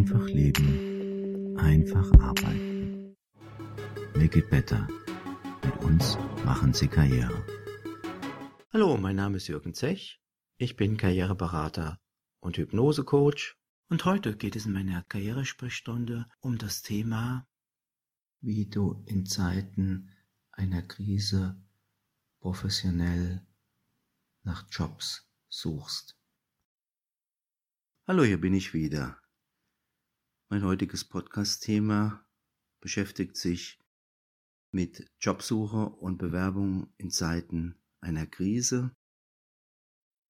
Einfach leben, einfach arbeiten. Make it better. Mit uns machen Sie Karriere. Hallo, mein Name ist Jürgen Zech. Ich bin Karriereberater und Hypnosecoach. Und heute geht es in meiner Karrieresprechstunde um das Thema, wie du in Zeiten einer Krise professionell nach Jobs suchst. Hallo, hier bin ich wieder. Mein heutiges Podcast-Thema beschäftigt sich mit Jobsuche und Bewerbung in Zeiten einer Krise.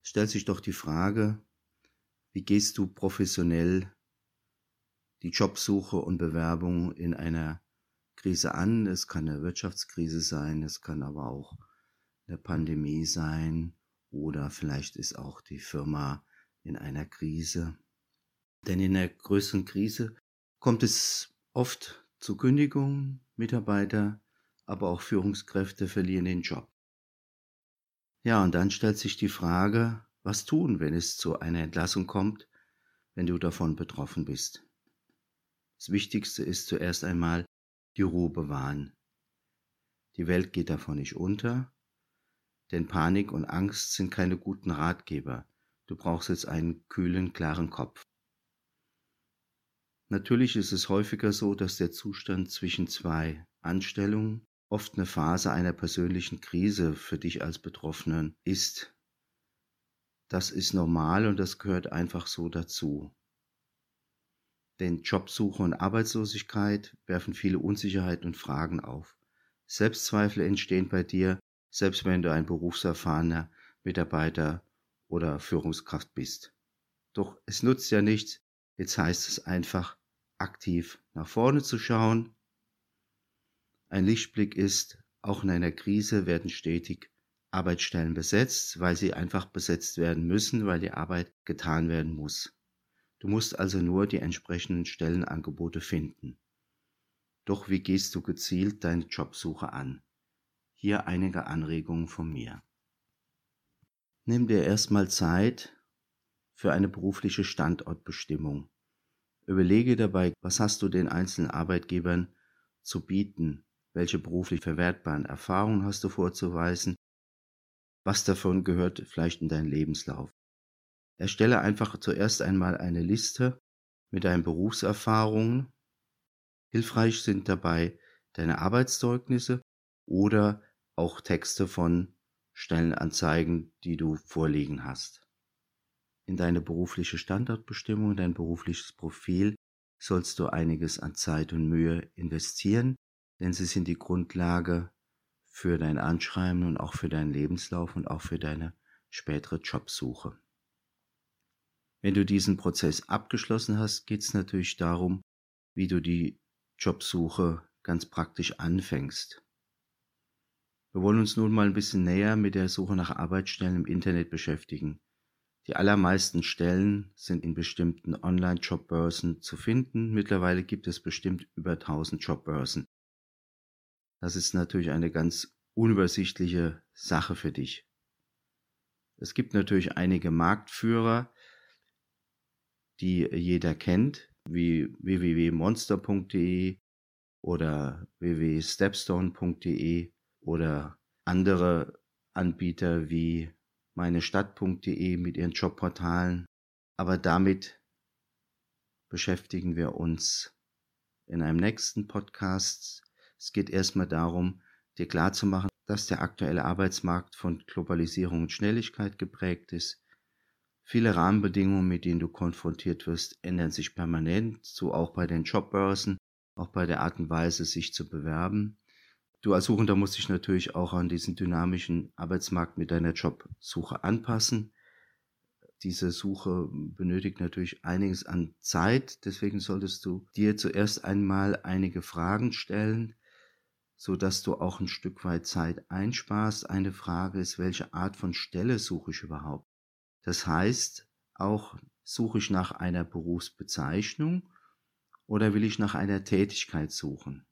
Es stellt sich doch die Frage, wie gehst du professionell die Jobsuche und Bewerbung in einer Krise an? Es kann eine Wirtschaftskrise sein, es kann aber auch eine Pandemie sein oder vielleicht ist auch die Firma in einer Krise. Denn in der größeren Krise kommt es oft zu Kündigungen, Mitarbeiter, aber auch Führungskräfte verlieren den Job. Ja, und dann stellt sich die Frage, was tun, wenn es zu einer Entlassung kommt, wenn du davon betroffen bist. Das Wichtigste ist zuerst einmal die Ruhe bewahren. Die Welt geht davon nicht unter, denn Panik und Angst sind keine guten Ratgeber. Du brauchst jetzt einen kühlen, klaren Kopf. Natürlich ist es häufiger so, dass der Zustand zwischen zwei Anstellungen oft eine Phase einer persönlichen Krise für dich als Betroffenen ist. Das ist normal und das gehört einfach so dazu. Denn Jobsuche und Arbeitslosigkeit werfen viele Unsicherheiten und Fragen auf. Selbstzweifel entstehen bei dir, selbst wenn du ein berufserfahrener Mitarbeiter oder Führungskraft bist. Doch es nutzt ja nichts, jetzt heißt es einfach, aktiv nach vorne zu schauen. Ein Lichtblick ist, auch in einer Krise werden stetig Arbeitsstellen besetzt, weil sie einfach besetzt werden müssen, weil die Arbeit getan werden muss. Du musst also nur die entsprechenden Stellenangebote finden. Doch wie gehst du gezielt deine Jobsuche an? Hier einige Anregungen von mir. Nimm dir erstmal Zeit für eine berufliche Standortbestimmung. Überlege dabei, was hast du den einzelnen Arbeitgebern zu bieten, welche beruflich verwertbaren Erfahrungen hast du vorzuweisen, was davon gehört vielleicht in deinen Lebenslauf. Erstelle einfach zuerst einmal eine Liste mit deinen Berufserfahrungen. Hilfreich sind dabei deine Arbeitszeugnisse oder auch Texte von Stellenanzeigen, die du vorliegen hast. In deine berufliche Standortbestimmung, dein berufliches Profil sollst du einiges an Zeit und Mühe investieren, denn sie sind die Grundlage für dein Anschreiben und auch für deinen Lebenslauf und auch für deine spätere Jobsuche. Wenn du diesen Prozess abgeschlossen hast, geht es natürlich darum, wie du die Jobsuche ganz praktisch anfängst. Wir wollen uns nun mal ein bisschen näher mit der Suche nach Arbeitsstellen im Internet beschäftigen. Die allermeisten Stellen sind in bestimmten Online-Jobbörsen zu finden. Mittlerweile gibt es bestimmt über 1000 Jobbörsen. Das ist natürlich eine ganz unübersichtliche Sache für dich. Es gibt natürlich einige Marktführer, die jeder kennt, wie www.monster.de oder www.stepstone.de oder andere Anbieter wie meinestadt.de mit ihren Jobportalen. Aber damit beschäftigen wir uns in einem nächsten Podcast. Es geht erstmal darum, dir klarzumachen, dass der aktuelle Arbeitsmarkt von Globalisierung und Schnelligkeit geprägt ist. Viele Rahmenbedingungen, mit denen du konfrontiert wirst, ändern sich permanent, so auch bei den Jobbörsen, auch bei der Art und Weise, sich zu bewerben. Du als Suchender musst dich natürlich auch an diesen dynamischen Arbeitsmarkt mit deiner Jobsuche anpassen. Diese Suche benötigt natürlich einiges an Zeit, deswegen solltest du dir zuerst einmal einige Fragen stellen, so dass du auch ein Stück weit Zeit einsparst. Eine Frage ist, welche Art von Stelle suche ich überhaupt? Das heißt, auch suche ich nach einer Berufsbezeichnung oder will ich nach einer Tätigkeit suchen?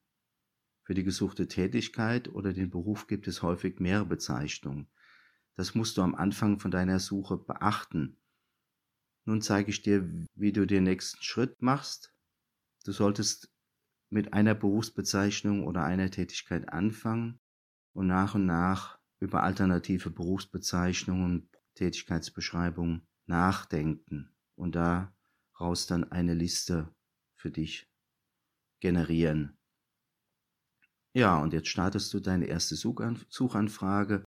Für die gesuchte Tätigkeit oder den Beruf gibt es häufig mehrere Bezeichnungen. Das musst du am Anfang von deiner Suche beachten. Nun zeige ich dir, wie du den nächsten Schritt machst. Du solltest mit einer Berufsbezeichnung oder einer Tätigkeit anfangen und nach und nach über alternative Berufsbezeichnungen, Tätigkeitsbeschreibungen nachdenken und daraus dann eine Liste für dich generieren. Ja, und jetzt startest du deine erste Suchanfrage,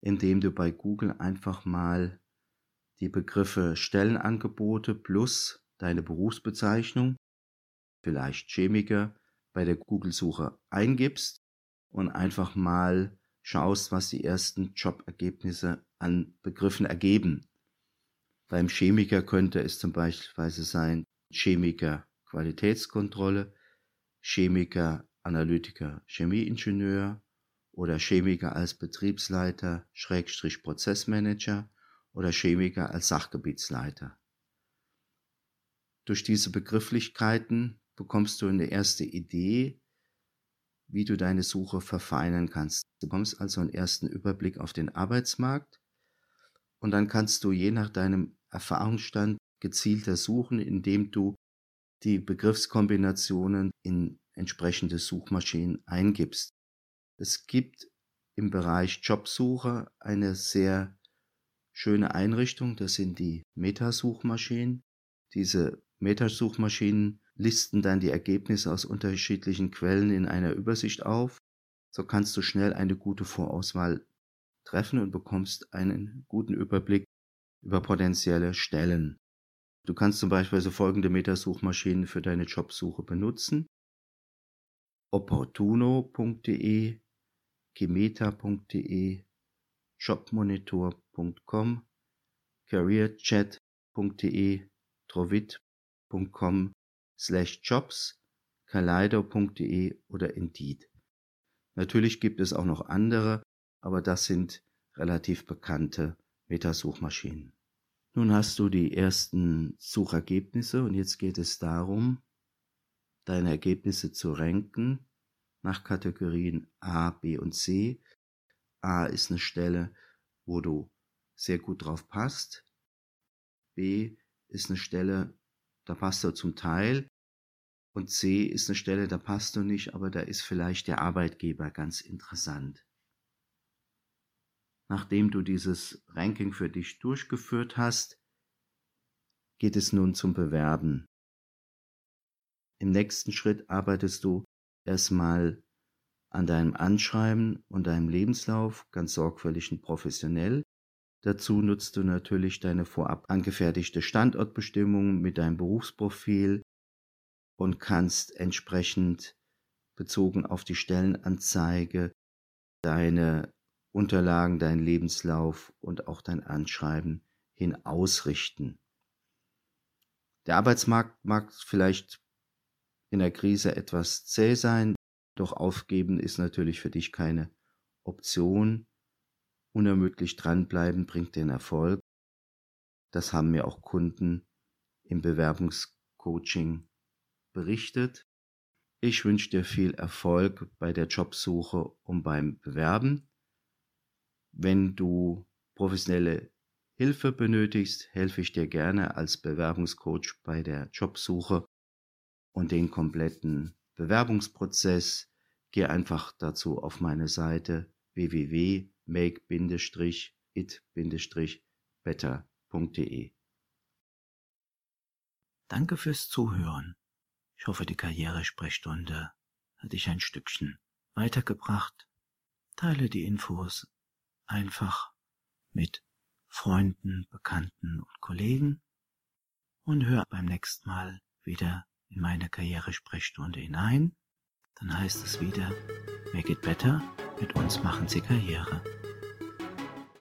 indem du bei Google einfach mal die Begriffe Stellenangebote plus deine Berufsbezeichnung, vielleicht Chemiker, bei der Google-Suche eingibst und einfach mal schaust, was die ersten Jobergebnisse an Begriffen ergeben. Beim Chemiker könnte es zum Beispiel sein Chemiker Qualitätskontrolle, Chemiker Analytiker Chemieingenieur oder Chemiker als Betriebsleiter Schrägstrich Prozessmanager oder Chemiker als Sachgebietsleiter. Durch diese Begrifflichkeiten bekommst du eine erste Idee, wie du deine Suche verfeinern kannst. Du bekommst also einen ersten Überblick auf den Arbeitsmarkt und dann kannst du je nach deinem Erfahrungsstand gezielter suchen, indem du die Begriffskombinationen in entsprechende Suchmaschinen eingibst. Es gibt im Bereich Jobsuche eine sehr schöne Einrichtung, das sind die Metasuchmaschinen. Diese Metasuchmaschinen listen dann die Ergebnisse aus unterschiedlichen Quellen in einer Übersicht auf. So kannst du schnell eine gute Vorauswahl treffen und bekommst einen guten Überblick über potenzielle Stellen. Du kannst zum Beispiel so folgende Metasuchmaschinen für deine Jobsuche benutzen. opportuno.de, kimeta.de, jobmonitor.com, careerchat.de, trovit.com slash jobs, kaleido.de oder Indeed. Natürlich gibt es auch noch andere, aber das sind relativ bekannte Metasuchmaschinen. Nun hast du die ersten Suchergebnisse und jetzt geht es darum, deine Ergebnisse zu ranken nach Kategorien A, B und C. A ist eine Stelle, wo du sehr gut drauf passt. B ist eine Stelle, da passt du zum Teil. Und C ist eine Stelle, da passt du nicht, aber da ist vielleicht der Arbeitgeber ganz interessant. Nachdem du dieses Ranking für dich durchgeführt hast, geht es nun zum Bewerben. Im nächsten Schritt arbeitest du erstmal an deinem Anschreiben und deinem Lebenslauf ganz sorgfältig und professionell. Dazu nutzt du natürlich deine vorab angefertigte Standortbestimmung mit deinem Berufsprofil und kannst entsprechend bezogen auf die Stellenanzeige deine Unterlagen, deinen Lebenslauf und auch dein Anschreiben hin ausrichten. Der Arbeitsmarkt mag vielleicht in der Krise etwas zäh sein, doch aufgeben ist natürlich für dich keine Option unermüdlich dranbleiben bringt den Erfolg. Das haben mir auch Kunden im Bewerbungscoaching berichtet. Ich wünsche dir viel Erfolg bei der Jobsuche und beim Bewerben. Wenn du professionelle Hilfe benötigst, helfe ich dir gerne als Bewerbungscoach bei der Jobsuche und den kompletten Bewerbungsprozess. Geh einfach dazu auf meine Seite www make-it-better.de. Danke fürs Zuhören. Ich hoffe, die Karrieresprechstunde hat dich ein Stückchen weitergebracht. Teile die Infos einfach mit Freunden, Bekannten und Kollegen und hör beim nächsten Mal wieder in meine Karrieresprechstunde hinein. Dann heißt es wieder, make it better mit uns machen Sie Karriere.